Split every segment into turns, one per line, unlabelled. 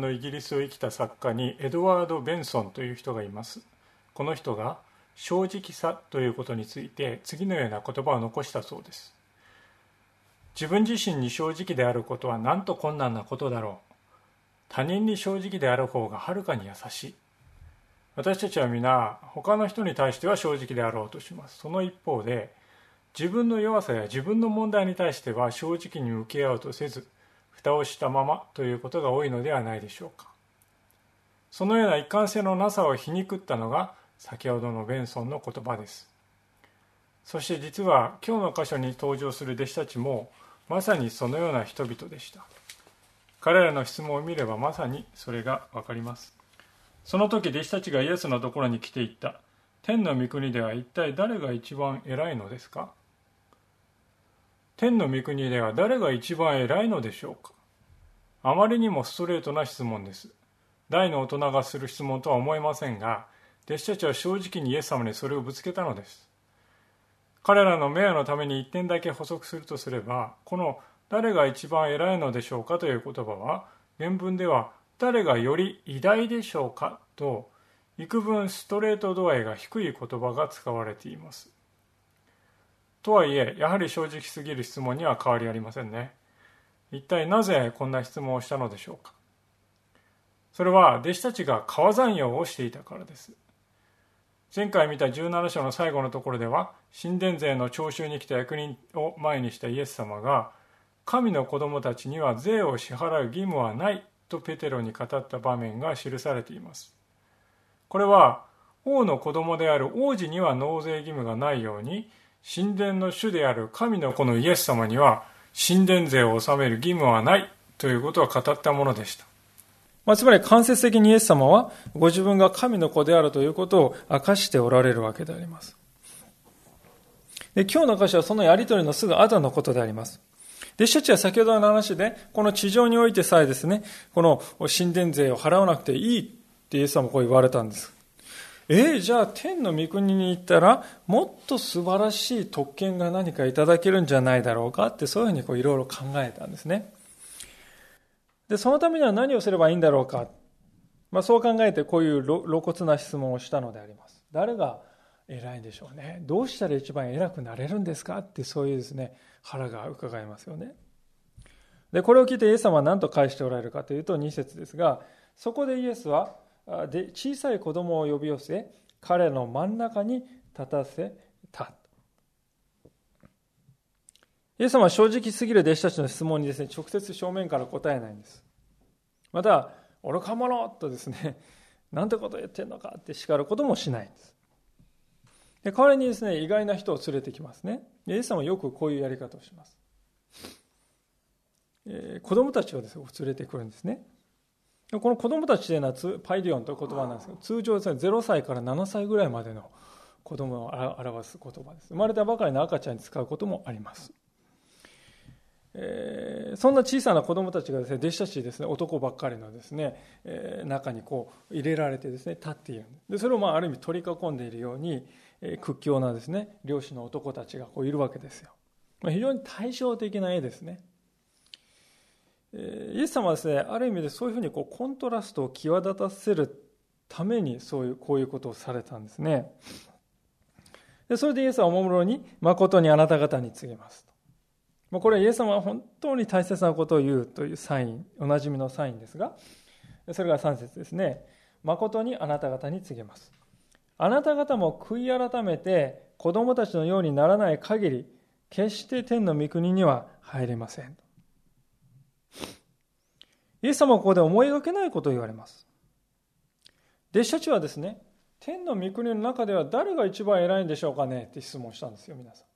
のイギリスを生きた作家にエドワード・ベンソンという人がいます。この人が正直さということについて次のような言葉を残したそうです。自分自身に正直であることはなんと困難なことだろう。他人に正直である方がはるかに優しい。私たちは皆他の人に対しては正直であろうとします。その一方で自分の弱さや自分の問題に対しては正直に向き合うとせず蓋をしたままということが多いのではないでしょうか。そのような一貫性のなさを皮肉ったのが先ほどのベンソンの言葉です。そして実は今日の箇所に登場する弟子たちもまさにそのような人々でした。彼らの質問を見ればまさにそれがわかります。その時弟子たちがイエスのところに来ていった。天の御国では一体誰が一番偉いのですか？天の御国では誰が一番偉いのでしょうか？あまりにもストレートな質問です。大の大人がする質問とは思えませんが、弟子たちは正直にイエス様にそれをぶつけたのです。彼らの名誉のために一点だけ補足するとすれば、この誰が一番偉いのでしょうかという言葉は、原文では誰がより偉大でしょうかと、幾分ストレート度合いが低い言葉が使われています。とはいえ、やはり正直すぎる質問には変わりありませんね。一体なぜこんな質問をしたのでしょうか。それは弟子たちが川山用をしていたからです。前回見た17章の最後のところでは、神殿税の徴収に来た役人を前にしたイエス様が、神の子供たちには税を支払う義務はないとペテロに語った場面が記されています。これは、王の子供である王子には納税義務がないように、神殿の主である神の子のイエス様には神殿税を納める義務はないということを語ったものでした。まあ、つまり間接的にイエス様はご自分が神の子であるということを明かしておられるわけであります。で今日の歌詞はそのやりとりのすぐ後のことであります。弟子たちは先ほどの話で、この地上においてさえですね、この神殿税を払わなくていいってイエス様こう言われたんです。えー、じゃあ天の御国に行ったらもっと素晴らしい特権が何かいただけるんじゃないだろうかってそういうふうにこういろいろ考えたんですね。で、そのためには何をすればいいんだろうか。まあ、そう考えてこういう露骨な質問をしたのであります。誰が偉いんでしょうね。どうしたら一番偉くなれるんですかってそういうですね、腹が伺いますよね。で、これを聞いてイエス様は何と返しておられるかというと2節ですが、そこでイエスはで小さい子供を呼び寄せ彼の真ん中に立たせた。イエス様は正直すぎる弟子たちの質問にですね直接正面から答えないんです。また愚か者とですね なんてこと言ってんのかって叱ることもしないんです。で代わりにですね意外な人を連れてきますね。イエス様はよくこういうやり方をします、えー、子供たちをですね連れてくるんですね。この子供たちというのはパイデオンという言葉なんですけど通常ですね0歳から7歳ぐらいまでの子供を表す言葉です。生まれたばかりの赤ちゃんに使うこともあります、えー、そんな小さな子供たちがですね弟子たちですね男ばっかりのですね、えー、中にこう入れられてですね立っている。でそれをまあある意味取り囲んでいるように、えー、屈強なですね漁師の男たちがこういるわけですよ、ま、非常に対照的な絵ですね。イエス様はですね、ある意味でそういうふうにこうコントラストを際立たせるためにそういうこういうことをされたんですね。でそれでイエスはおもむろに誠にあなた方に告げますと。これはイエス様は本当に大切なことを言うというサイン、おなじみのサインですが、それが3節ですね。誠にあなた方に告げます。あなた方も悔い改めて子供たちのようにならない限り、決して天の御国には入れません。イエス様はここで思いがけないことを言われます。弟子たちはですね、天の御国の中では誰が一番偉いんでしょうかね？って質問したんですよ、皆さん。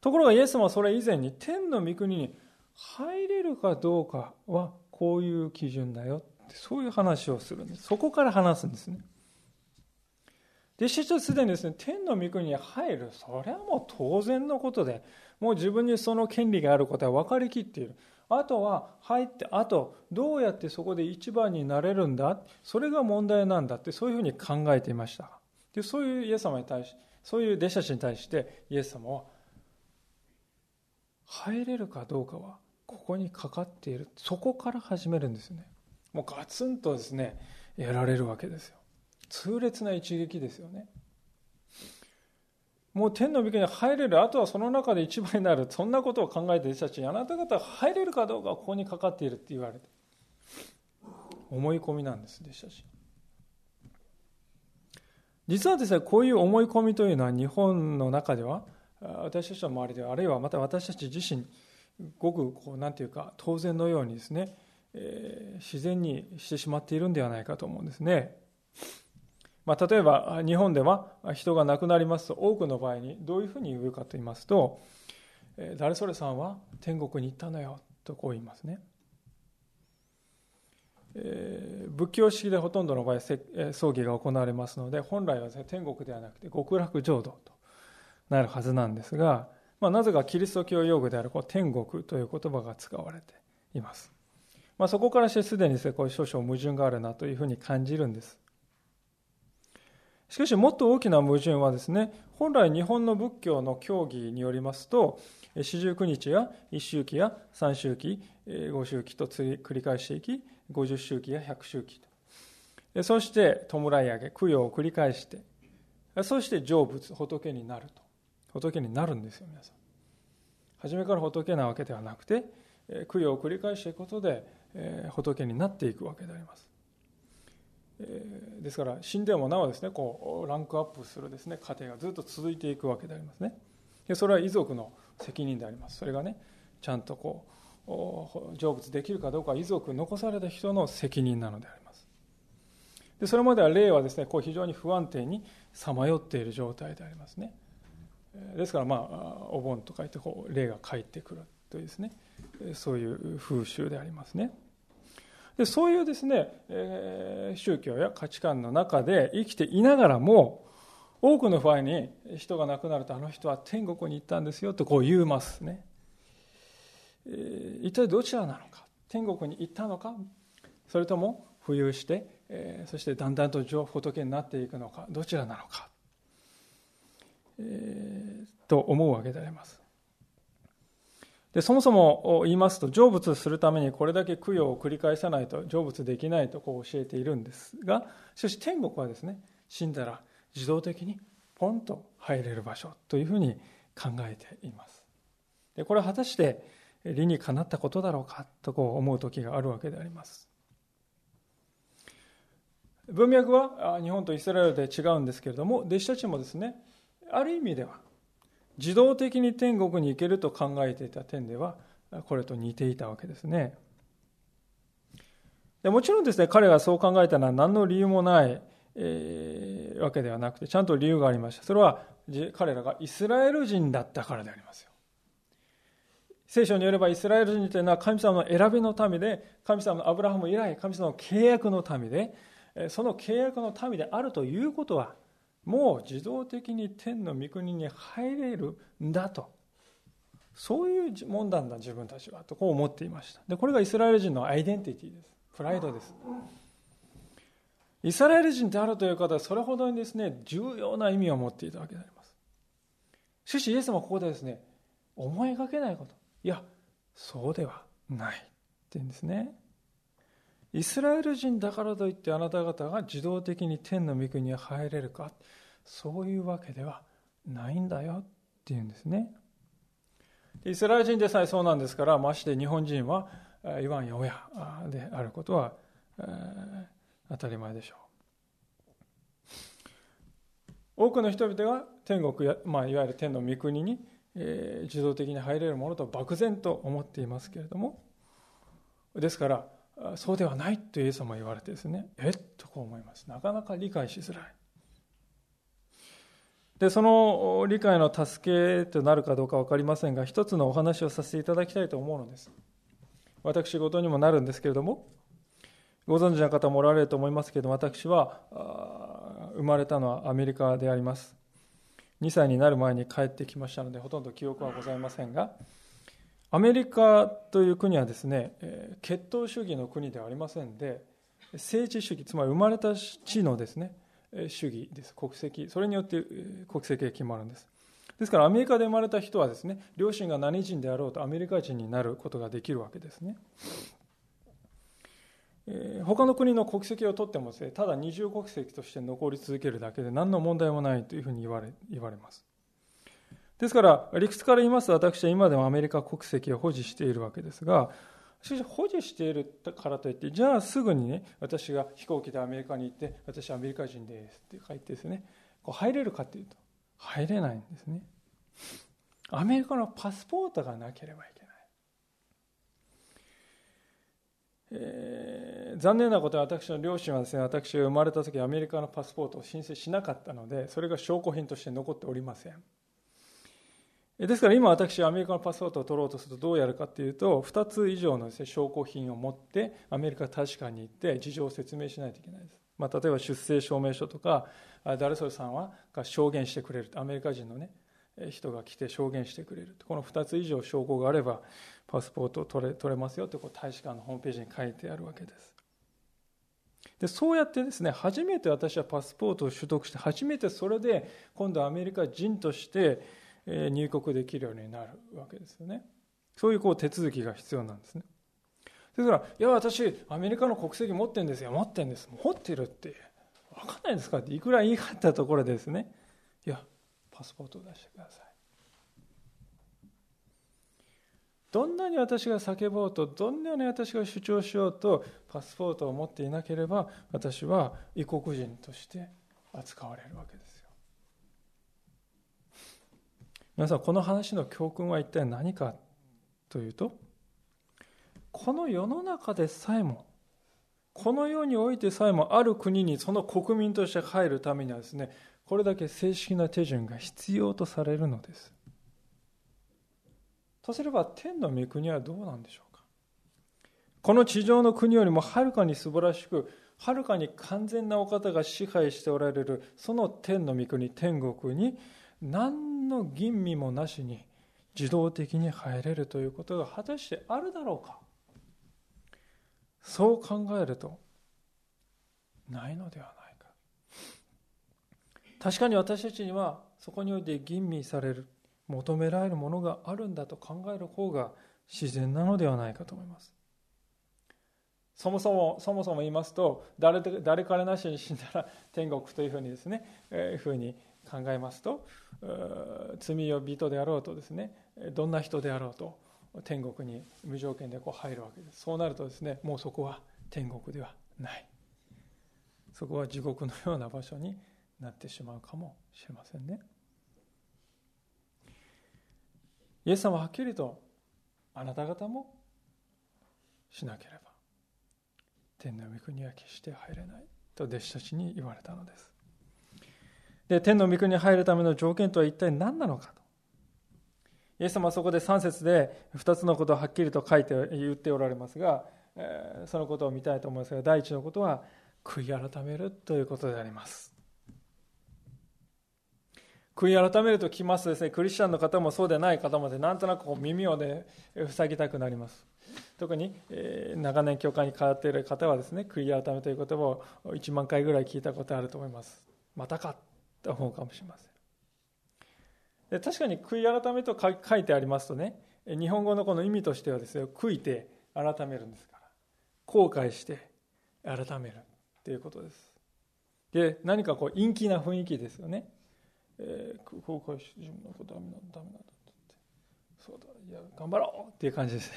ところがイエス様はそれ以前に天の御国に入れるかどうかはこういう基準だよってそういう話をするんです。そこから話すんですね。弟子たちはすでにですね、天の御国に入る、それはもう当然のことで、もう自分にその権利があることは分かりきっている。あとは入って、あとどうやってそこで一番になれるんだ？それが問題なんだって、そういうふうに考えていました。で、そういうイエス様に対し、そういう弟子たちに対してイエス様は、入れるかどうかはここにかかっている。そこから始めるんですよね。もうガツンとですね、やられるわけですよ。痛烈な一撃ですよね。もう天の御国に入れる、あとはその中で一番になる、そんなことを考えている人たちに、あなた方が入れるかどうかはここにかかっているって言われて、思い込みなんです、弟子たち。実はですね、こういう思い込みというのは日本の中では、私たちの周りでは、あるいはまた私たち自身、ごくこう、なんていうか、当然のようにですね、えー、自然にしてしまっているんではないかと思うんですね。まあ、例えば日本では人が亡くなりますと多くの場合にどういうふうに言うかと言いますと「誰それさんは天国に行ったのよ」とこう言いますね。え、仏教式でほとんどの場合葬儀が行われますので本来は、天国ではなくて極楽浄土となるはずなんですが、まあ、なぜかキリスト教用語であるこう天国という言葉が使われています、まあ、そこからしてすでにこう少々矛盾があるなというふうに感じるんですしかしもっと大きな矛盾はですね本来日本の仏教の教義によりますと四十九日や一周期や三周期五周期と繰り返していき五十周期や百周期と。そして弔い上げ供養を繰り返してそして成仏仏になると。仏になるんですよ皆さん。初めから仏なわけではなくて供養を繰り返していくことで仏になっていくわけであります。ですから死んでもなおですねこうランクアップするですね過程がずっと続いていくわけでありますね。それは遺族の責任であります。それがねちゃんとこう成仏できるかどうか遺族残された人の責任なのであります。でそれまでは霊はですねこう非常に不安定にさまよっている状態でありますね。ですからまあお盆とか言ってこう霊が帰ってくるというですねそういう風習でありますね。でそういうですね、えー、宗教や価値観の中で生きていながらも多くの場合に人が亡くなるとあの人は天国に行ったんですよとこう言いますね、えー、一体どちらなのか？天国に行ったのか？それとも浮遊して、えー、そしてだんだんと仏になっていくのか？どちらなのか、えー、と思うわけであります。でそもそも言いますと成仏するためにこれだけ供養を繰り返さないと成仏できないとこう教えているんですがしかし天国はですね死んだら自動的にポンと入れる場所というふうに考えています。でこれは果たして理にかなったことだろうかとこう思う時があるわけであります。文脈は日本とイスラエルで違うんですけれども弟子たちもですねある意味では自動的に天国に行けると考えていた点ではこれと似ていたわけですね。でもちろんですね彼がそう考えたのは何の理由もない、えー、わけではなくてちゃんと理由がありましたそれは彼らがイスラエル人だったからでありますよ。聖書によればイスラエル人というのは神様の選びの民で神様のアブラハム以来神様の契約の民でその契約の民であるということはもう自動的に天の御国に入れるんだと。そういうもんなんだ自分たちはとこう思っていました。でこれがイスラエル人のアイデンティティです。プライドです。イスラエル人であるという方はそれほどにですね重要な意味を持っていたわけであります。しかしイエスもここでですね思いがけないこと。いやそうではないって言うんですね。イスラエル人だからといってあなた方が自動的に天の御国に入れるか。そういうわけではないんだよっていうんですね。イスラエル人でさえそうなんですからまして日本人は言わんや親であることは当たり前でしょう。多くの人々が天国や、まあ、いわゆる天の御国に、えー、自動的に入れるものと漠然と思っていますけれどもですからそうではないとイエス様は言われてですねえっとこう思います。なかなか理解しづらい。でその理解の助けとなるかどうか分かりませんが一つのお話をさせていただきたいと思うのです。私事にもなるんですけれどもご存知の方もおられると思いますけど私は生まれたのはアメリカであります。2歳になる前に帰ってきましたのでほとんど記憶はございませんがアメリカという国はですね血統主義の国ではありませんで政治主義つまり生まれた地のですね主義です。国籍。それによって国籍が決まるんです。ですからアメリカで生まれた人はですね両親が何人であろうとアメリカ人になることができるわけですね。他の国の国籍を取ってもです、ね、ただ二重国籍として残り続けるだけで何の問題もないというふうに言われ言われます。ですから理屈から言いますと私は今でもアメリカ国籍を保持しているわけですがしかし保持しているからといってじゃあすぐにね私が飛行機でアメリカに行って私はアメリカ人ですって書いてですねこう入れるかというと入れないんですね。アメリカのパスポートがなければいけない。えー、残念なことは私の両親はですね私が生まれた時アメリカのパスポートを申請しなかったのでそれが証拠品として残っておりません。ですから今私アメリカのパスポートを取ろうとするとどうやるかというと2つ以上のです、ね、証拠品を持ってアメリカ大使館に行って事情を説明しないといけないです、まあ、例えば出生証明書とか誰それさんはが証言してくれるアメリカ人のね人が来て証言してくれるこの2つ以上証拠があればパスポートを取れ取れますよとこう大使館のホームページに書いてあるわけです。でそうやってですね初めて私はパスポートを取得して初めてそれで今度アメリカ人として入国できるようになるわけですよね。そういうこう手続きが必要なんですね。ですから「いや私アメリカの国籍持ってるんですよ。持ってるんです。持ってるって分かんないですか?」っていくら言い張ったところでですね「いやパスポートを出してください」どんなに私が叫ぼうとどんなに私が主張しようとパスポートを持っていなければ私は異国人として扱われるわけですよ皆さんこの話の教訓は一体何かというとこの世の中でさえもこの世においてさえもある国にその国民として入るためにはですねこれだけ正式な手順が必要とされるのです。とすれば天の御国はどうなんでしょうか？この地上の国よりもはるかに素晴らしくはるかに完全なお方が支配しておられるその天の御国天国に何の吟味もなしに自動的に入れるということが果たしてあるだろうか？そう考えるとないのではないか確かに私たちにはそこにおいて吟味される求められるものがあるんだと考える方が自然なのではないかと思います。そもそも、そもそも言いますと、誰誰彼なしに死んだら天国というふうにですね、えー、ふうに考えますと、罪を人であろうとですね、どんな人であろうと、天国に無条件でこう入るわけです。そうなるとですね、もうそこは天国ではない。そこは地獄のような場所になってしまうかもしれませんね。イエス様ははっきりとあなた方もしなければ天の御国は決して入れないと弟子たちに言われたのですで天の御国に入るための条件とは一体何なのかとイエス様はそこで3節で2つのことをはっきりと書いて言っておられますが、えそのことを見たいと思いますが第一のことは悔い改めるということであります悔い改めると聞きますとですね、クリスチャンの方もそうでない方もで、なんとなくこう耳をね、塞ぎたくなります。特に、えー、長年教会に通っている方はですね、悔い改めという言葉を1万回ぐらい聞いたことあると思います。またかと思うかもしれません。で確かに悔い改めと書いてありますとね、日本語のこの意味としてはですね、悔いて改めるんですから、後悔して改めるということです。で、何かこう陰気な雰囲気ですよね。えー、後悔して自分のことダメなんだダメなんだってそうだいや頑張ろうっていう感じです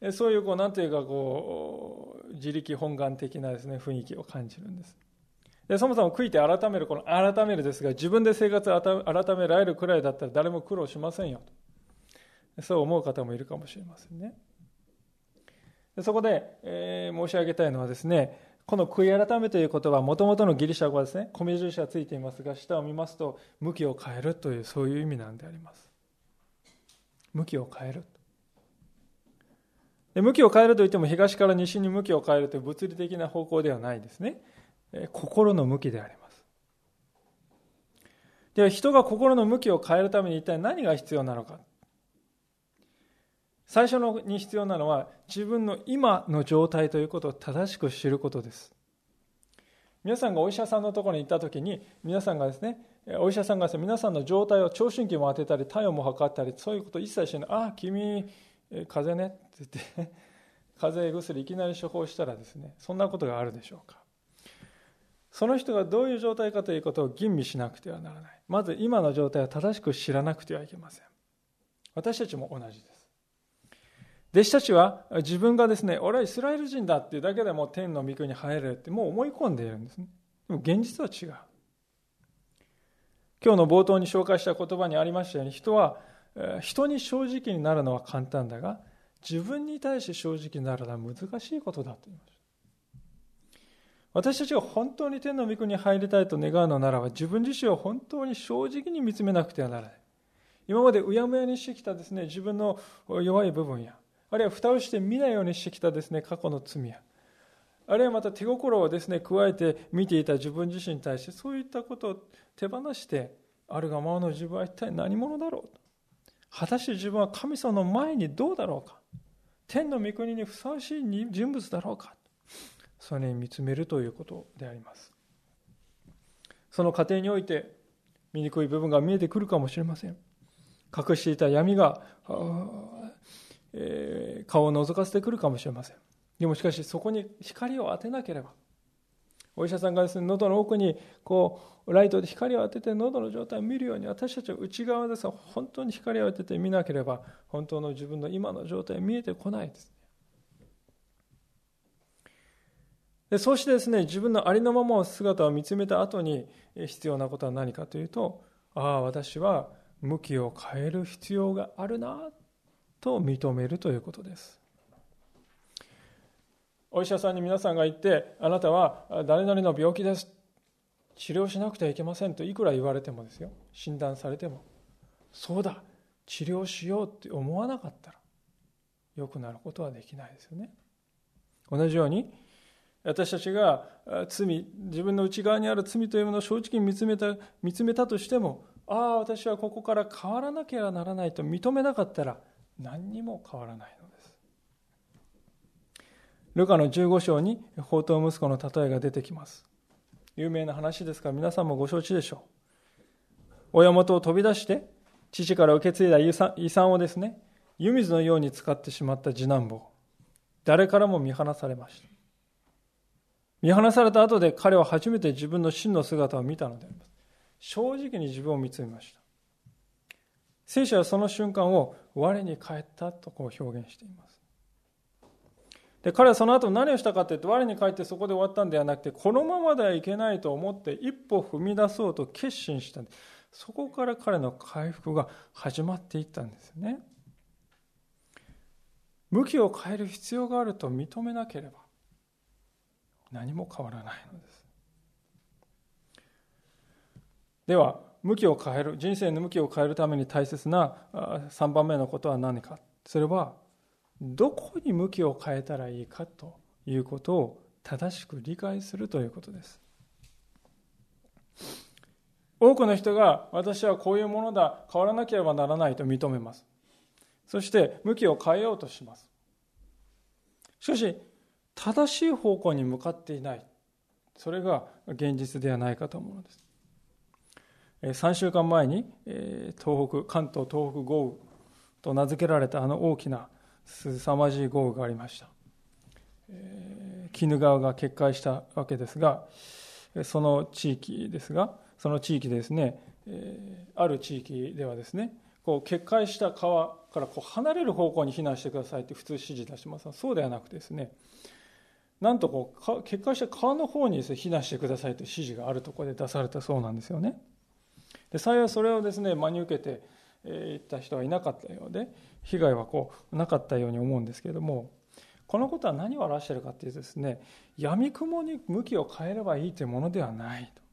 ね そういうこうなんていうかこう自力本願的なですね雰囲気を感じるんですでそもそも悔いて改めるこの改めるですが自分で生活を改められるくらいだったら誰も苦労しませんよと。そう思う方もいるかもしれませんね。でそこで、えー、申し上げたいのはですねこの悔い改めという言葉はもともとのギリシャ語はですね米印がついていますが下を見ますと向きを変えるというそういう意味なんであります。向きを変えるで向きを変えるといっても東から西に向きを変えるという物理的な方向ではないですね。心の向きであります。では人が心の向きを変えるために一体何が必要なのか。最初のに必要なのは自分の今の状態ということを正しく知ることです。皆さんがお医者さんのところに行った時に皆さんがですねお医者さんがです、ね、皆さんの状態を聴診器も当てたり体温も測ったりそういうことを一切しないああ君風邪ねって言って 風邪薬いきなり処方したらですねそんなことがあるでしょうかその人がどういう状態かということを吟味しなくてはならないまず今の状態を正しく知らなくてはいけません私たちも同じです弟子たちは自分がですね、俺はイスラエル人だっていうだけでも天の御国に入れるってもう思い込んでいるんですね。でも現実は違う。今日の冒頭に紹介した言葉にありましたように、人は、人に正直になるのは簡単だが、自分に対して正直になるのは難しいことだと言いました。私たちが本当に天の御国に入りたいと願うのならば、自分自身を本当に正直に見つめなくてはならない。今までうやむやにしてきたですね、自分の弱い部分や、あるいは蓋をして見ないようにしてきたですね過去の罪やあるいはまた手心をですね加えて見ていた自分自身に対してそういったことを手放してあるがままの自分は一体何者だろうと。果たして自分は神様の前にどうだろうか。天の御国にふさわしい人物だろうか。それに見つめるということであります。その過程において醜い部分が見えてくるかもしれません。隠していた闇がえー、顔を覗かせてくるかもしれません。でもしかしそこに光を当てなければお医者さんがですね喉の奥にこうライトで光を当てて喉の状態を見るように私たちは内側でさ本当に光を当てて見なければ本当の自分の今の状態見えてこないです。でそうしてですね自分のありのままの姿を見つめた後に必要なことは何かというとああ私は向きを変える必要があるなと認めるということです。お医者さんに皆さんが言ってあなたは誰々の病気です。治療しなくてはいけませんといくら言われてもですよ。診断されても。そうだ。治療しようって思わなかったら良くなることはできないですよね。同じように私たちが罪自分の内側にある罪というものを正直に見つめた見つめたとしてもああ私はここから変わらなければならないと認めなかったら何にも変わらないのです。ルカの15章に宝刀息子の例えが出てきます。有名な話ですから皆さんもご承知でしょう。親元を飛び出して父から受け継いだ遺産をですね、湯水のように使ってしまった次男坊。誰からも見放されました。見放された後で彼は初めて自分の真の姿を見たのであります。正直に自分を見つめました。聖書はその瞬間を我に返ったとこう表現しています。で彼はその後何をしたかというと我に返ってそこで終わったんではなくてこのままではいけないと思って一歩踏み出そうと決心したそこから彼の回復が始まっていったんですよね向きを変える必要があると認めなければ何も変わらないのです。では向きを変える人生の向きを変えるために大切な3番目のことは何か。それはどこに向きを変えたらいいかということを正しく理解するということです。多くの人が私はこういうものだ変わらなければならないと認めます。そして向きを変えようとします。しかし正しい方向に向かっていない。それが現実ではないかと思うのです。3週間前に東北関東東北豪雨と名付けられたあの大きな凄まじい豪雨がありました。鬼怒川が決壊したわけですがその地域ですがその地域ですねある地域ではですねこう決壊した川からこう離れる方向に避難してくださいって普通指示出しますがそうではなくてですねなんとこう決壊した川の方にです、ね、避難してくださいという指示があるところで出されたそうなんですよね。で幸いそれをですね真に受けていった人はいなかったようで被害はこうなかったように思うんですけれどもこのことは何を表しているかというとですね闇雲に向きを変えればいいというものではないと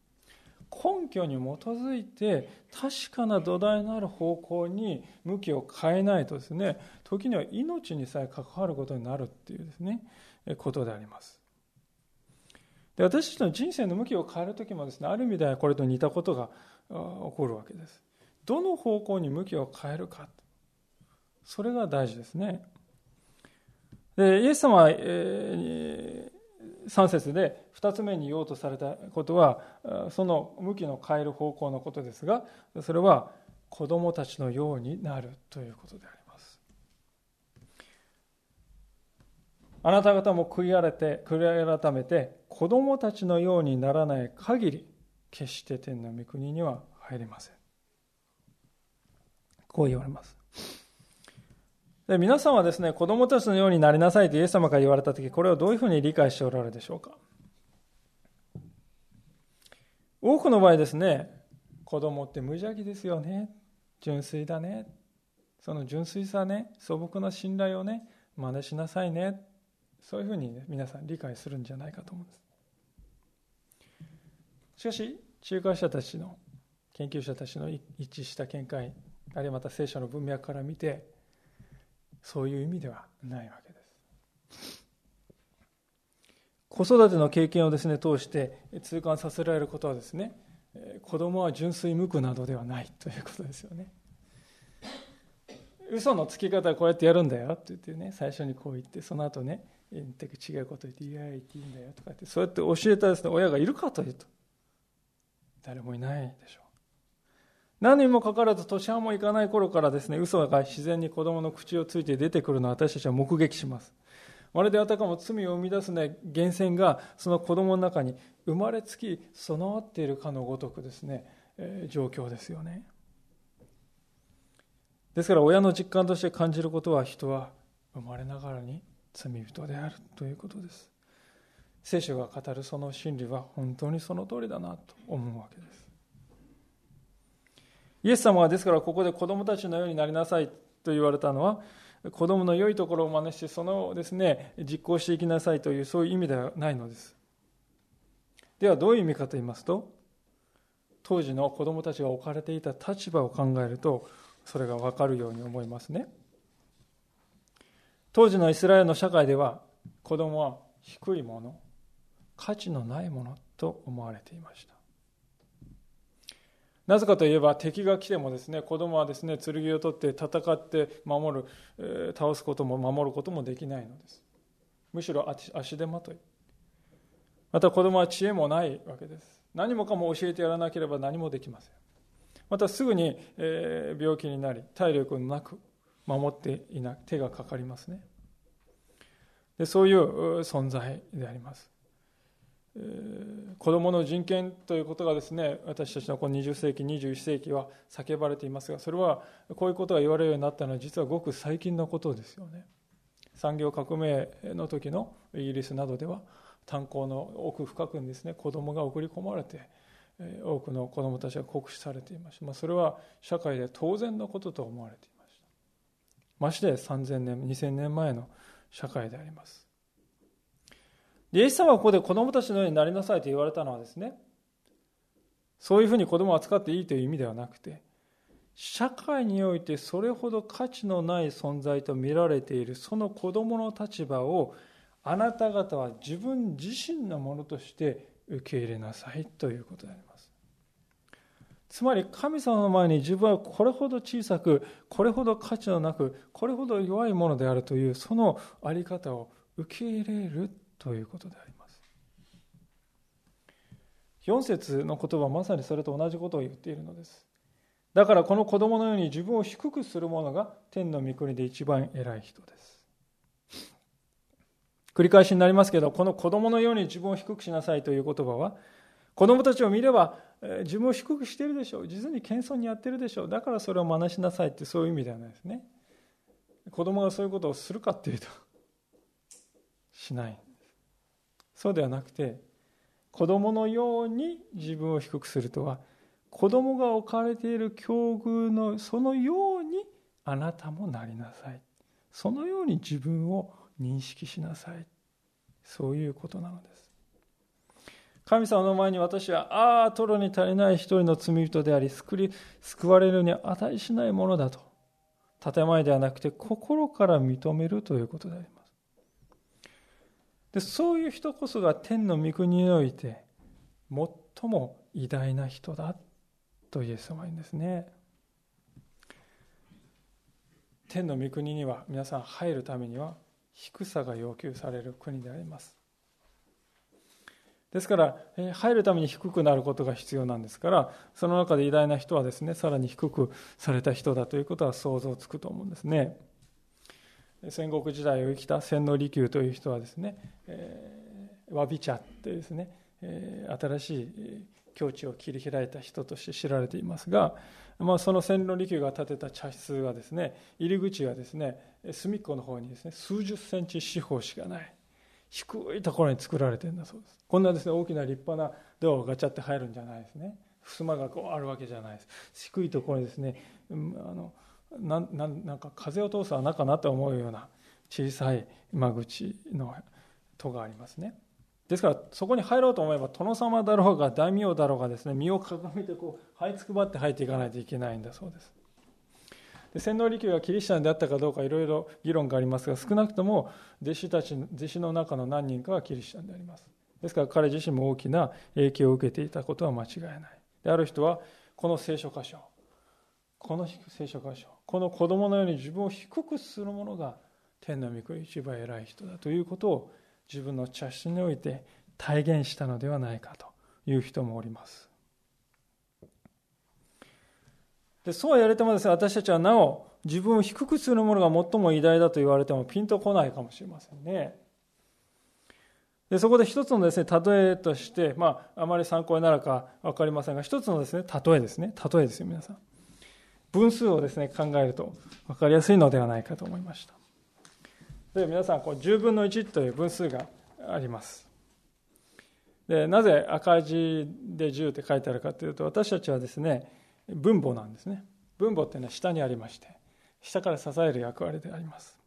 根拠に基づいて確かな土台のある方向に向きを変えないとですね時には命にさえ関わることになるっていうですねことであります。で私たちの人生の向きを変える時もですねある意味ではこれと似たことが起こるわけです。どの方向に向きを変えるか。それが大事ですね。でイエス様は、えー3節で2つ目に言おうとされたことはその向きの変える方向のことですがそれは子供たちのようになるということであります。あなた方も悔いて悔い改めて子供たちのようにならない限り決して天の御国には入れませんこう言われますで皆さんはですね、子供たちのようになりなさいとイエス様から言われたとき、これをどういうふうに理解しておられるでしょうか？多くの場合ですね、子供って無邪気ですよね。純粋だね。その純粋さね、素朴な信頼をね、真似しなさいね。そういうふうに、ね、皆さん理解するんじゃないかと思うんです。しかし、仲介者たちの、研究者たちの一致した見解、あるいはまた聖書の文脈から見て、そういう意味ではないわけです。子育ての経験をですね通して痛感させられることはですね子供は純粋無垢などではないということですよね。嘘のつき方はこうやってやるんだよって言ってね最初にこう言ってその後ね全く違うこと言って「いや言っていいんだよ」とかってそうやって教えたですね親がいるかというと誰もいないでしょう。何にもかかわらず年半もいかない頃からですね、嘘が自然に子供の口をついて出てくるのを私たちは目撃します。まるであたかも罪を生み出すね、源泉がその子供の中に生まれつき備わっているかのごとくですね、えー、状況ですよね。ですから親の実感として感じることは人は生まれながらに罪人であるということです。聖書が語るその真理は本当にその通りだなと思うわけです。イエス様はですからここで子供たちのようになりなさいと言われたのは子供の良いところを真似してそのですね実行していきなさいというそういう意味ではないのですではどういう意味かと言いますと当時の子供たちが置かれていた立場を考えるとそれが分かるように思いますね当時のイスラエルの社会では子供は低いもの価値のないものと思われていました。なぜかといえば敵が来てもですね子供はですね剣を取って戦って守る、倒すことも守ることもできないのです。むしろ足手まとい。また子供は知恵もないわけです。何もかも教えてやらなければ何もできません。またすぐに、病気になり体力なく守っていな手がかかりますね。でそういう存在であります。子どもの人権ということがですね私たちのこの20世紀21世紀は叫ばれていますがそれはこういうことが言われるようになったのは実はごく最近のことですよね。産業革命の時のイギリスなどでは炭鉱の奥深くにですね子どもが送り込まれて多くの子どもたちが酷使されていました、まあ、それは社会で当然のことと思われていましたまして3000年2000年前の社会でありますイエス様はここで子供たちのようになりなさいと言われたのはですね、そういうふうに子供を扱っていいという意味ではなくて、社会においてそれほど価値のない存在と見られているその子供の立場をあなた方は自分自身のものとして受け入れなさいということであります。つまり神様の前に自分はこれほど小さく、これほど価値のなく、これほど弱いものであるというそのあり方を受け入れるということであります。4節の言葉はまさにそれと同じことを言っているのです。だからこの子供のように自分を低くする者が天の御国で一番偉い人です。繰り返しになりますけど、この子供のように自分を低くしなさいという言葉は、子供たちを見れば、自分を低くしているでしょう。実に謙遜にやってるでしょう。だからそれを真似しなさいってそういう意味ではないですね。子供がそういうことをするかっていうと、しない。そうではなくて子供のように自分を低くするとは子供が置かれている境遇のそのようにあなたもなりなさいそのように自分を認識しなさいそういうことなのです神様の前に私は、ああ、トロに足りない一人の罪人であり、救り救われるに値しないものだと。建前ではなくて心から認めるということであります。でそういう人こそが天の御国において最も偉大な人だとイエス様は言うんですね。天の御国には皆さん入るためには低さが要求される国であります。ですから、入るために低くなることが必要なんですから、その中で偉大な人はですね、さらに低くされた人だということは想像つくと思うんですね。戦国時代を生きた千利休という人はですね、えー、ワビチャってですね、えー、新しい境地を切り開いた人として知られていますが、まあ、その千利休が建てた茶室はですね入り口はですね隅っこの方にですね数十センチ四方しかない低いところに作られてるんだそうです。こんなですね大きな立派なドアをガチャって入るんじゃないですね。襖がこうあるわけじゃないです。低いところにですね、あのなななんか風を通す穴かなと思うような小さい間口の戸がありますね。ですからそこに入ろうと思えば殿様だろうが大名だろうがですね身をかがめてこう這いつくばって入っていかないといけないんだそうです。で洗脳力がキリシタンであったかどうかいろいろ議論がありますが少なくとも弟子たち弟子の中の何人かはキリシタンであります。ですから彼自身も大きな影響を受けていたことは間違いない。である人はこの聖書箇所この聖書箇所この子供のように自分を低くする者が天の御子一番偉い人だということを自分の茶室において体現したのではないかという人もおります。でそう言われてもですね私たちはなお自分を低くするものが最も偉大だと言われてもピンとこないかもしれませんね。でそこで一つのですね例えとして、まあ、あまり参考になるか分かりませんが一つのですね例えですね例えですよ皆さん。分数をですね考えると分かりやすいのではないかと思いました。で皆さんこう10分の1という分数があります。でなぜ赤字で10って書いてあるかというと私たちはですね分母なんですね。分母っていうのは下にありまして下から支える役割であります。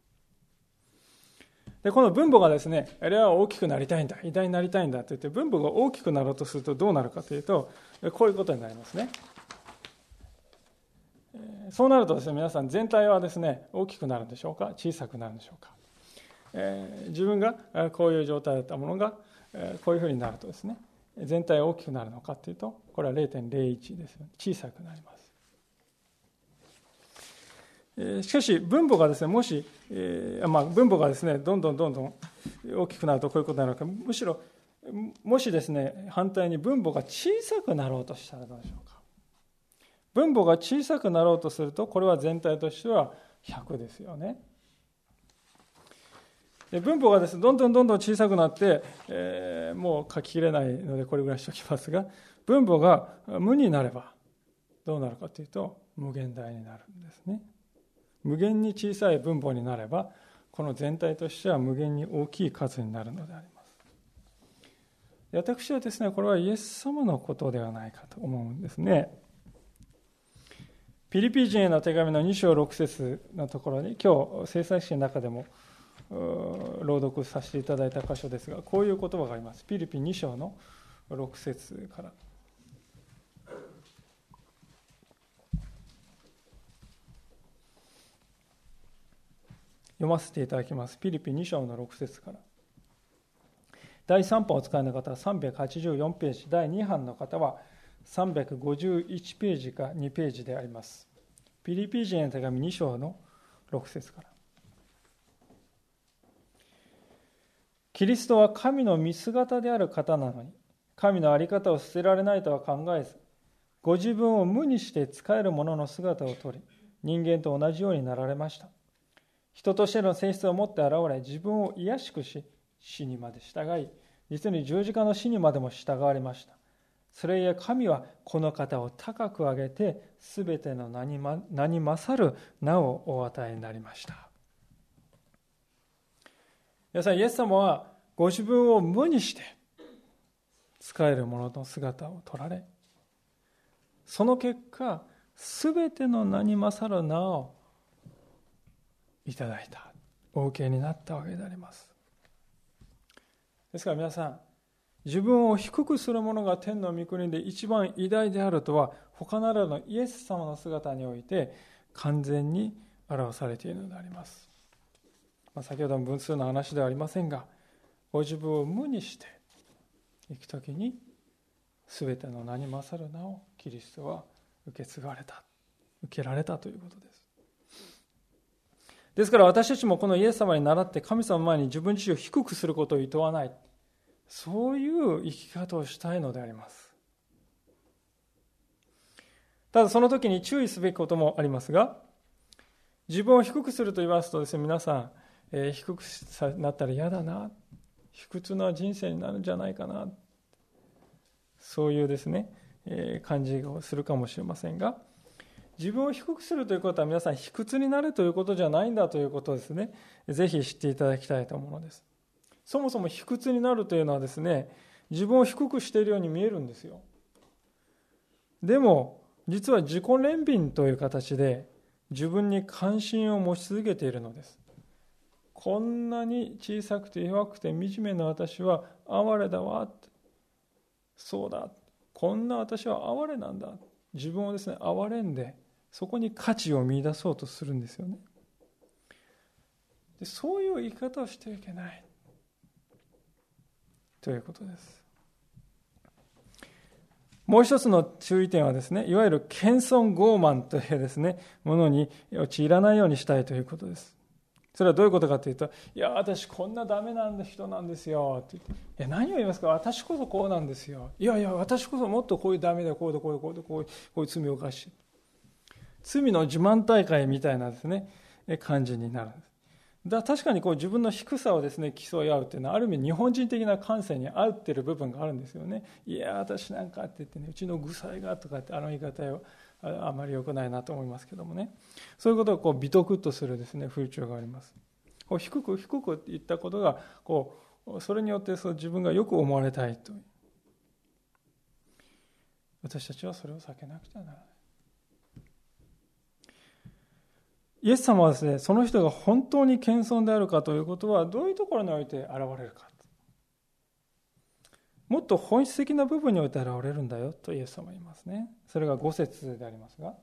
でこの分母がですねあれは大きくなりたいんだ偉大になりたいんだと言って分母が大きくなろうとするとどうなるかというとこういうことになりますね。そうなるとですね皆さん全体はですね大きくなるんでしょうか？小さくなるんでしょうか？え自分がこういう状態だったものがこういうふうになるとですね全体大きくなるのかというとこれは0.01です小さくなります。しかし分母がですねもし、えーまあ、分母がですねどんどんどんどん大きくなるとこういうことになるかむしろもしですね反対に分母が小さくなろうとしたらどうでしょうか。分母が小さくなろうとするとこれは全体としては100ですよね。文法がですねどんどんどんどん小さくなって、えー、もう書ききれないのでこれぐらいしておきますが分母が無になればどうなるかというと無限大になるんですね。無限に小さい分母になればこの全体としては無限に大きい数になるのであります。私はですねこれはイエス様のことではないかと思うんですね。ピリピ人への手紙の2章6節のところに今日制裁式の中でも朗読させていただいた箇所ですがこういう言葉があります。ピリピン2章の6節から。読ませていただきます。ピリピン2章の6節から。第3版お使いの方は384ページ。第2版の方は351ページか2ページであります。ピリピ人への手紙2章の6節から。キリストは神の見姿である方なのに神の在り方を捨てられないとは考えずご自分を無にして仕える者の姿をとり人間と同じようになられました。人としての性質を持って現れ自分を卑しくし死にまで従い実に十字架の死にまでも従われました。それゆえ神はこの方を高く上げて全ての,、名に勝る名をお与えになりました。皆さん、イエス様はご自分を無にして使える者の姿を取られ、その結果、すべての名に勝る名をいただいた、お受けになったわけであります。ですから皆さん、自分を低くする者が天の御国で一番偉大であるとは他ならぬイエス様の姿において完全に表されているのであります、まあ、先ほどの分数の話ではありませんがご自分を無にしていく時に全ての名に勝る名をキリストは受け継がれた受けられたということです。ですから私たちもこのイエス様に倣って神様の前に自分自身を低くすることを厭わない。そういう生き方をしたいのであります。ただその時に注意すべきこともありますが自分を低くすると言いますとですね皆さん、えー、低くなったら嫌だな。卑屈な人生になるんじゃないかな。そういうですね、えー、感じをするかもしれませんが。自分を低くするということは皆さん卑屈になるということじゃないんだということですね。ぜひ知っていただきたいと思うのです。そもそも卑屈になるというのはですね自分を低くしているように見えるんですよ。でも実は自己憐憫という形で自分に関心を持ち続けているのです。こんなに小さくて弱くて惨めな私は哀れだわ。そうだ。こんな私は哀れなんだ。自分をですね憐れんでそこに価値を見出そうとするんですよね。でそういう生き方をしてはいけない。ということです。もう一つの注意点はですねいわゆる謙遜傲慢というですねものに陥らないようにしたいということです。それはどういうことかというと、いや、私こんなダメな人なんですよ。って言って、いや、何を言いますか？私こそこうなんですよ。いやいや、私こそもっとこういうダメだ、こうでこうでこうでこういうこういう罪を犯し。罪の自慢大会みたいなですね、感じになるんです。だ確かにこう自分の低さをですね競い合うっていうのはある意味日本人的な感性に合ってる部分があるんですよね。いや私なんかって言ってねうちの具材がとかってあの言い方をあまり良くないなと思いますけどもねそういうことをこう美徳とするですね風潮があります。こう低く低く言ったことがこうそれによってそう自分がよく思われたいと私たちはそれを避けなくてはならない。イエス様はですね、その人が本当に謙遜であるかということは、どういうところにおいて現れるか。もっと本質的な部分において現れるんだよとイエス様は言いますね。それが5節でありますが。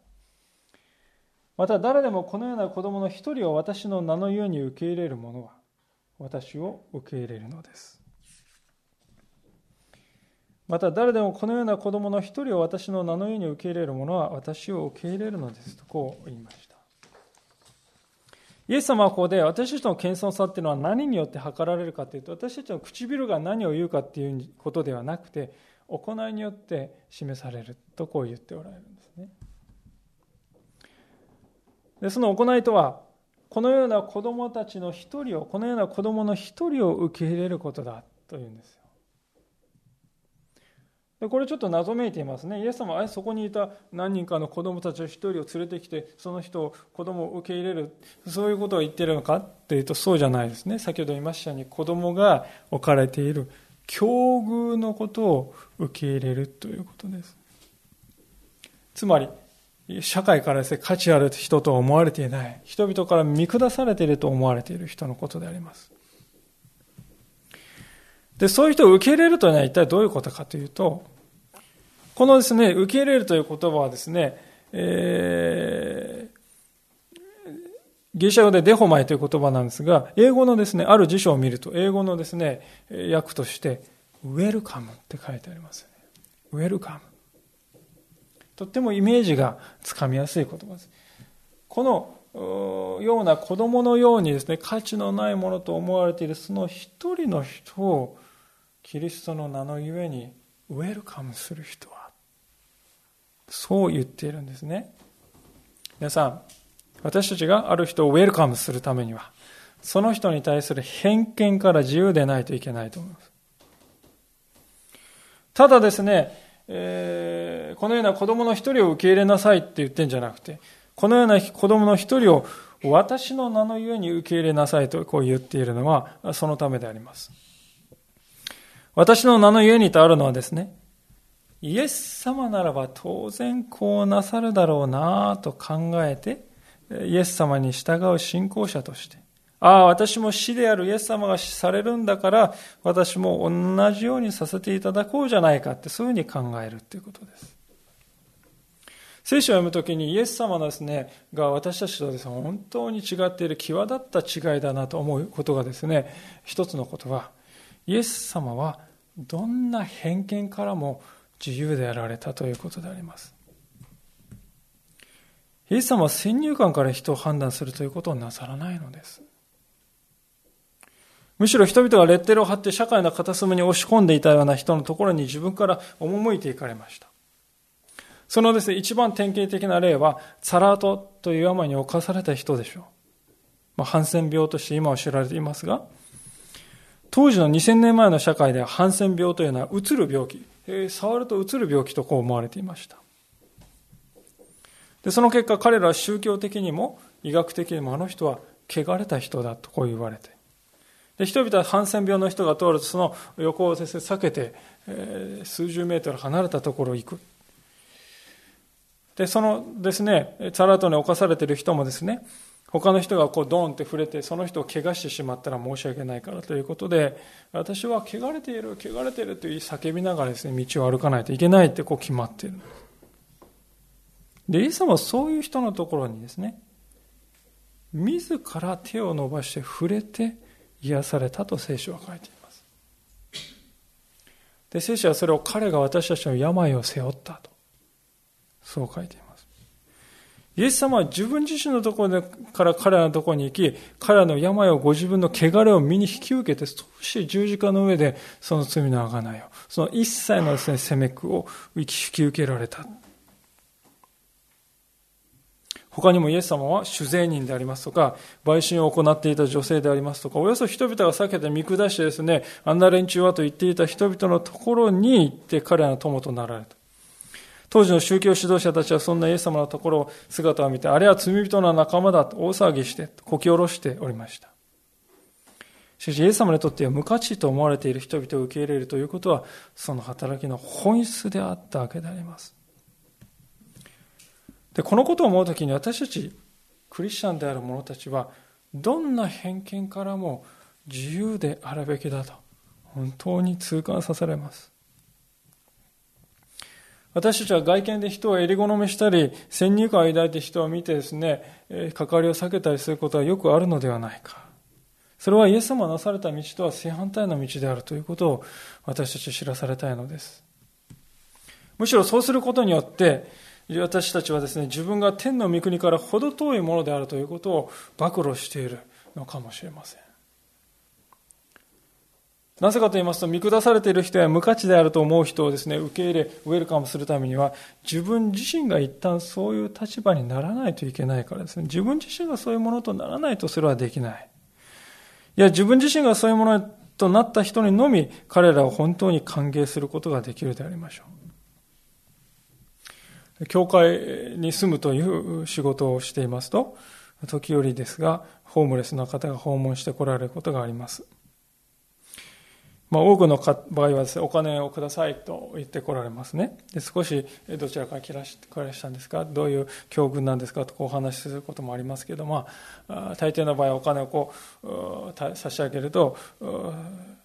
また誰でもこのような子供の一人を私の名のように受け入れる者は、私を受け入れるのです。また誰でもこのような子供の一人を私の名のように受け入れる者は私を受け入れるのですとこう言いました。イエス様はここで私たちの謙遜さっていうのは何によって測られるかというと私たちの唇が何を言うかっていうことではなくて行いによって示されるとこう言っておられるんですね。でその行いとはこのような子供たちの一人をこのような子供の一人を受け入れることだというんですでこれちょっと謎めいていますね。イエス様はそこにいた何人かの子供たちを一人を連れてきて、その人を子供を受け入れる、そういうことを言ってるのか？というとそうじゃないですね。先ほど言いましたように子供が置かれている境遇のことを受け入れるということです。つまり、社会からですね、価値ある人と思われていない、人々から見下されていると思われている人のことであります。で、そういう人を受け入れるというのは一体どういうことかというと、このですね、受け入れるという言葉はですね、えー、ギリシャ語でデホマイという言葉なんですが、英語のですね、ある辞書を見ると、英語のですね、訳として、ウェルカムって書いてありますね。ウェルカム。とってもイメージがつかみやすい言葉です。このような子供のようにですね、価値のないものと思われているその一人の人を、キリストの名のゆえにウェルカムする人はそう言っているんですね。皆さん、私たちがある人をウェルカムするためには、その人に対する偏見から自由でないといけないと思います。ただですね、えー、このような子供の一人を受け入れなさいって言ってんじゃなくて、このような子供の一人を私の名のゆえに受け入れなさいとこう言っているのは、そのためであります。私の名のゆえにとあるのはですね、イエス様ならば当然こうなさるだろうなと考えて、イエス様に従う信仰者として、ああ、私も死であるイエス様が死されるんだから、私も同じようにさせていただこうじゃないかって、そういうふうに考えるっていうことです。聖書を読むときにイエス様のですね、が私たちとですね、本当に違っている際立った違いだなと思うことがですね、一つのことは、イエス様はどんな偏見からも自由であられたということであります。イエス様は先入観から人を判断するということをなさらないのです。むしろ人々がレッテルを貼って社会の片隅に押し込んでいたような人のところに自分から赴いていかれました。そのですね、一番典型的な例は、サラートという病に侵された人でしょう。まあ、ハンセン病として今は知られていますが、当時の2000年前の社会ではハンセン病というのはうつる病気、えー、触るとうつる病気とこう思われていました。で、その結果彼らは宗教的にも医学的にもあの人は汚れた人だとこう言われて、で人々はハンセン病の人が通るとその横を先生避けて、えー、数十メートル離れたところへ行く。で、そのですね、サラートに侵されている人もですね、他の人がこうドーンって触れて、その人を怪我してしまったら申し訳ないからということで、私は汚れている、汚れているという叫びながらですね、道を歩かないといけないってこう決まっている。で、イエス様はそういう人のところにですね、自ら手を伸ばして触れて、癒されたと聖書は書いています。で、聖書はそれを彼が私たちの病を背負ったと。そう書いています。イエス様は自分自身のところから彼らのところに行き、彼らの病をご自分の汚れを身に引き受けて、そして十字架の上でその罪の贖いを、その一切のですね、責め苦を引き受けられた。他にもイエス様は主税人でありますとか、売春を行っていた女性でありますとか、およそ人々が避けて見下してですね、あんな連中はと言っていた人々のところに行って彼らの友となられた。当時の宗教指導者たちはそんなイエス様のところを姿を見て、あれは罪人の仲間だと大騒ぎして、こき下ろしておりました。しかし、イエス様にとっては無価値と思われている人々を受け入れるということは、その働きの本質であったわけであります。で、このことを思うときに私たち、クリスチャンである者たちは、どんな偏見からも自由であるべきだと、本当に痛感させられます。私たちは外見で人を襟好みしたり、先入観を抱いて人を見てですね、関わりを避けたりすることはよくあるのではないか。それはイエス様がなされた道とは正反対の道であるということを私たち知らされたいのです。むしろそうすることによって、私たちはですね、自分が天の御国から程遠いものであるということを暴露しているのかもしれません。なぜかと言いますと、見下されている人や無価値であると思う人をですね、受け入れ、ウェルカムするためには、自分自身が一旦そういう立場にならないといけないからですね、自分自身がそういうものとならないとそれはできない。いや、自分自身がそういうものとなった人にのみ、彼らを本当に歓迎することができるでありましょう。教会に住むという仕事をしていますと、時折ですが、ホームレスの方が訪問してこられることがあります。まあ、多くの場合はですね、お金をくださいと言ってこられますね。で少し、どちらから来らしたんですか？どういう境遇なんですか？とこうお話しすることもありますけど、まあ、大抵の場合はお金をこう差し上げると、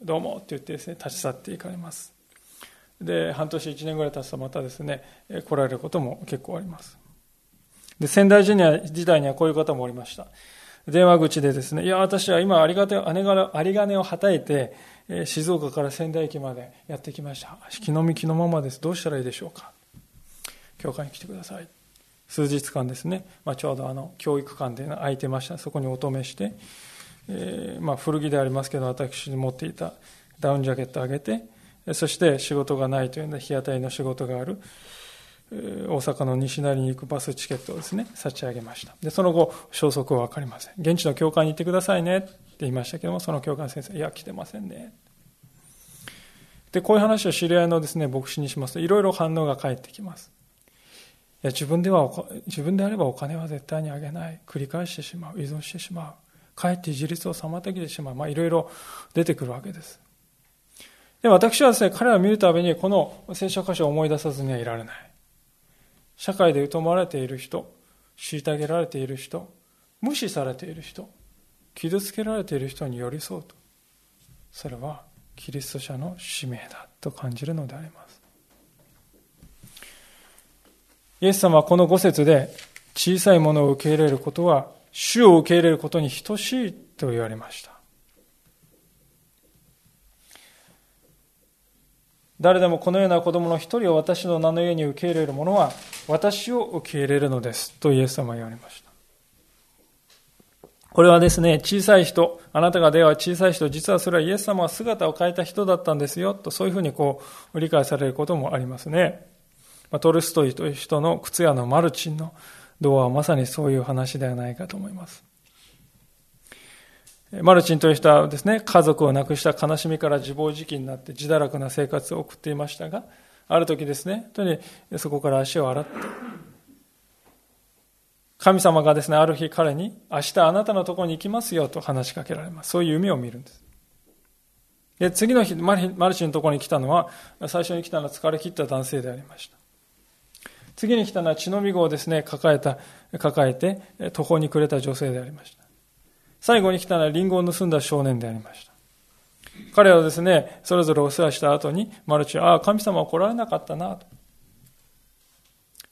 どうもって言ってですね、立ち去っていかれます。で半年1年ぐらい経つとまたですね来られることも結構ありますで仙台ジュニア時代にはこういう方もおりました電話口でですねいや私は今ありがてあり金をはたいて静岡から仙台駅までやってきました。気の身気のままです。どうしたらいいでしょうか。教会に来てください。数日間ですね、まあ、ちょうどあの教育館で空いてました。そこにお止めして、えー、まあ、古着でありますけど私に持っていたダウンジャケットをあげてそして仕事がないというので日当たりの仕事がある。大阪の西成に行くバスチケットをですね差し上げました。でその後消息は分かりません。現地の教会に行ってくださいねって言いましたけどもその教会の先生いや来てませんね。でこういう話を知り合いのですね牧師にしますといろいろ反応が返ってきます。いや自分では自分であればお金は絶対にあげない。繰り返してしまう。依存してしまう。かえって自立を妨げてしまう、まあ、いろいろ出てくるわけです。で私はですね、彼らを見るたびにこの聖書箇所を思い出さずにはいられない。社会で疎まれている人、虐げられている人、無視されている人、傷つけられている人に寄り添うと。それはキリスト者の使命だと感じるのであります。イエス様はこの5節で小さいものを受け入れることは主を受け入れることに等しいと言われました。誰でもこのような子供の一人を私の名の家に受け入れる者は私を受け入れるのですとイエス様は言われましたこれはですね、小さい人、あなたが出会う小さい人、実はそれはイエス様が姿を変えた人だったんですよ、とそういうふうにこう、理解されることもありますね。トルストイという人の靴屋のマルチンの童話はまさにそういう話ではないかと思います。マルチンという人はですね、家族を亡くした悲しみから自暴自棄になって自堕落な生活を送っていましたが、ある時ですね、本当にそこから足を洗って、神様がですね、ある日彼に、明日あなたのところに行きますよと話しかけられます。そういう夢を見るんです。で、次の日、マルチンのところに来たのは、最初に来たのは疲れ切った男性でありました。次に来たのは血のみ子をですね、抱えた、抱えて、途方に暮れた女性でありました。最後に来たのはリンゴを盗んだ少年でありました。彼はですね、それぞれお世話した後に、マルチは、ああ、神様は来られなかったなと。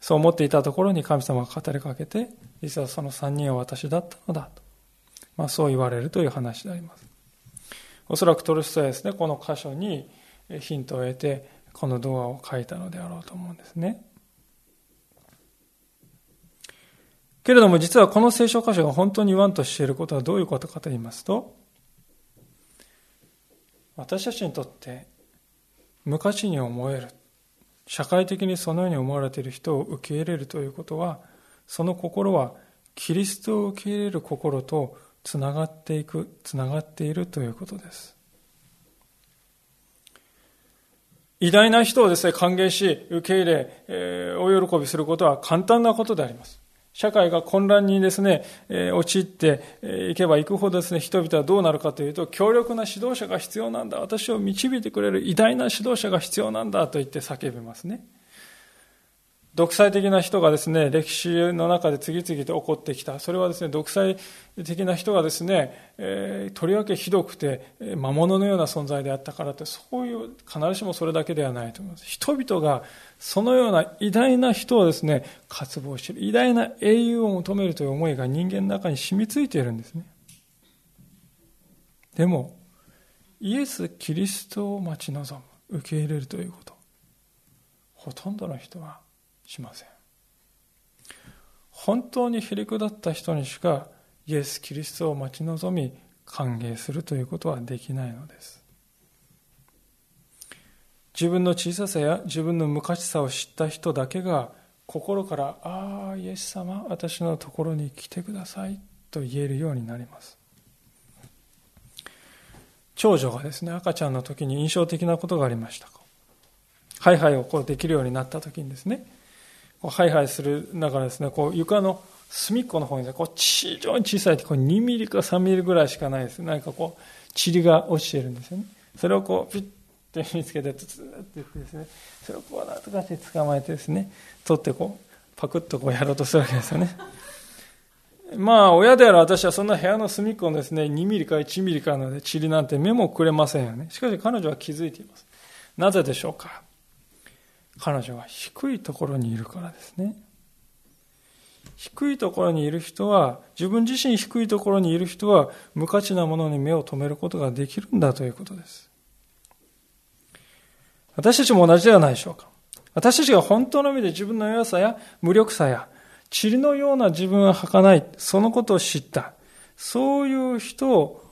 そう思っていたところに神様が語りかけて、実はその三人は私だったのだと。まあ、そう言われるという話であります。おそらくトルストはですね、この箇所にヒントを得て、この動画を書いたのであろうと思うんですね。けれども実はこの聖書箇所が本当に言わんとしていることはどういうことかと言いますと、私たちにとって無価値に思える。社会的にそのように思われている人を受け入れるということは、その心はキリストを受け入れる心とつながっていく、つながっているということです。偉大な人をですね、歓迎し、受け入れ、えー、お喜びすることは簡単なことであります。社会が混乱にですね、え、陥っていけばいくほどですね、人々はどうなるかというと、強力な指導者が必要なんだ。私を導いてくれる偉大な指導者が必要なんだと言って叫びますね。独裁的な人がですね、歴史の中で次々と起こってきた。それはですね、独裁的な人がですね、えー、とりわけひどくて、魔物のような存在であったからって、そういう、必ずしもそれだけではないと思います。人々がそのような偉大な人をですね、渇望している。偉大な英雄を求めるという思いが人間の中に染みついているんですね。でも、イエス・キリストを待ち望む、受け入れるということ。ほとんどの人はしません。本当にへりくだった人にしかイエス・キリストを待ち望み歓迎するということはできないのです。自分の小ささや自分の無価値さを知った人だけが心から「ああイエス様私のところに来てください」と言えるようになります。長女がですね赤ちゃんの時に印象的なことがありました。ハイハイをこうできるようになった時にですねこうハイハイする中ですね、こう床の隅っこの方に、こう非常に小さい、こう2ミリか3ミリぐらいしかないです。何かこう、塵が落ちてるんですよね。それをこう、ピッて見つけて、ツツって言ってですね、それをこうなんとかして捕まえてですね、取ってこう、パクッとこうやろうとするわけですよね。まあ、親である私はそんな部屋の隅っこのですね、2ミリか1ミリかので、塵なんて目もくれませんよね。しかし彼女は気づいています。なぜでしょうか彼女は低いところにいるからですね。低いところにいる人は、自分自身低いところにいる人は、無価値なものに目を留めることができるんだということです。私たちも同じではないでしょうか。私たちが本当の意味で自分の弱さや無力さや、塵のような自分は儚い、そのことを知った。そういう人を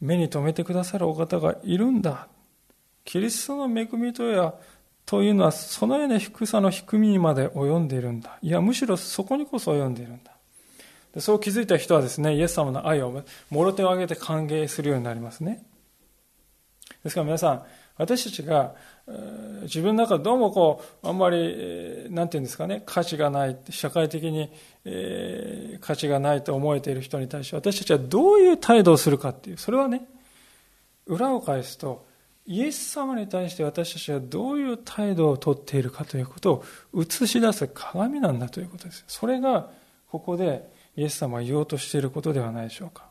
目に留めてくださるお方がいるんだ。キリストの恵みとやというのは、そのような低さの低みにまで及んでいるんだ。いや、むしろそこにこそ及んでいるんだ。でそう気づいた人はですね、イエス様の愛をもろ手を挙げて歓迎するようになりますね。ですから皆さん、私たちが自分の中でどうもこう、あんまり、なんていうんですかね、価値がない、社会的に、価値がないと思えている人に対して私たちはどういう態度をするかっていう、それはね、裏を返すと、イエス様に対して私たちはどういう態度をとっているかということを映し出す鏡なんだということです。それがここでイエス様は言おうとしていることではないでしょうか。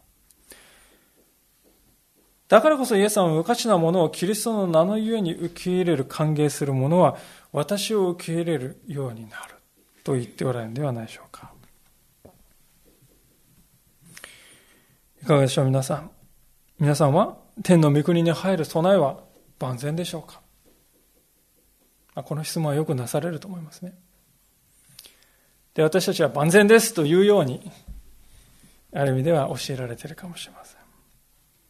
だからこそイエス様は無価値なものをキリストの名のゆえに受け入れる、歓迎する者は私を受け入れるようになると言っておられるのではないでしょうか。いかがでしょう皆さん。皆さんは天の御国に入る備えは万全でしょうか？この質問はよくなされると思いますね。で、私たちは万全ですというように、ある意味では教えられているかもしれません。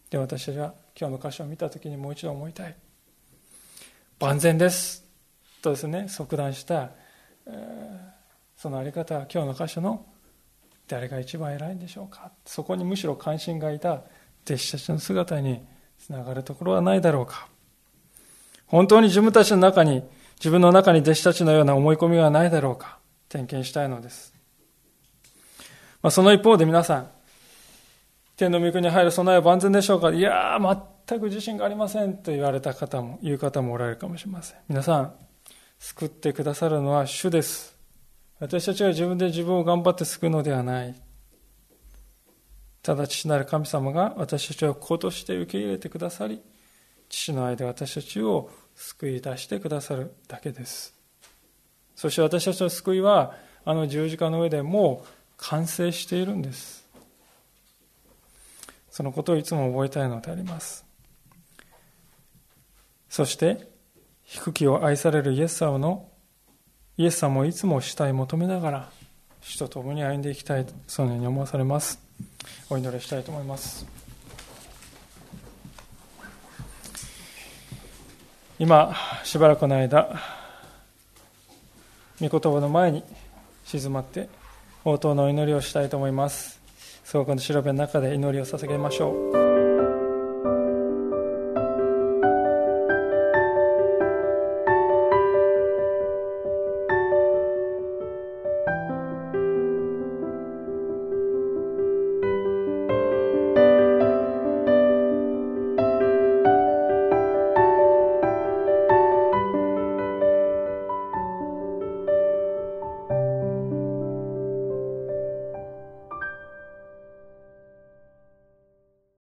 で、私たちは今日の箇所を見たときにもう一度思いたい。万全です。とですね、即断した、そのあり方は今日の箇所の誰が一番偉いんでしょうか？そこにむしろ関心がいた弟子たちの姿につながるところはないだろうか？本当に自分たちの中に、自分の中に弟子たちのような思い込みはないだろうか。点検したいのです。まあ、その一方で皆さん、天の御国に入る備えは万全でしょうか？いやー、全く自信がありませんと言われた方も、言う方もおられるかもしれません。皆さん、救ってくださるのは主です。私たちは自分で自分を頑張って救うのではない。ただ父なる神様が私たちを子として受け入れてくださり、父の愛で私たちを救い出してくださるだけです。そして私たちの救いは、あの十字架の上でもう完成しているんです。そのことをいつも覚えたいのであります。そして、低きを愛されるイエス様の、イエス様をいつも主体求めながら、主と共に歩んでいきたい、そのように思わされます。お祈りしたいと思います。今、しばらくの間、御言葉の前に静まって、応答の祈りをしたいと思います。そこの調べの中で祈りを捧げましょう。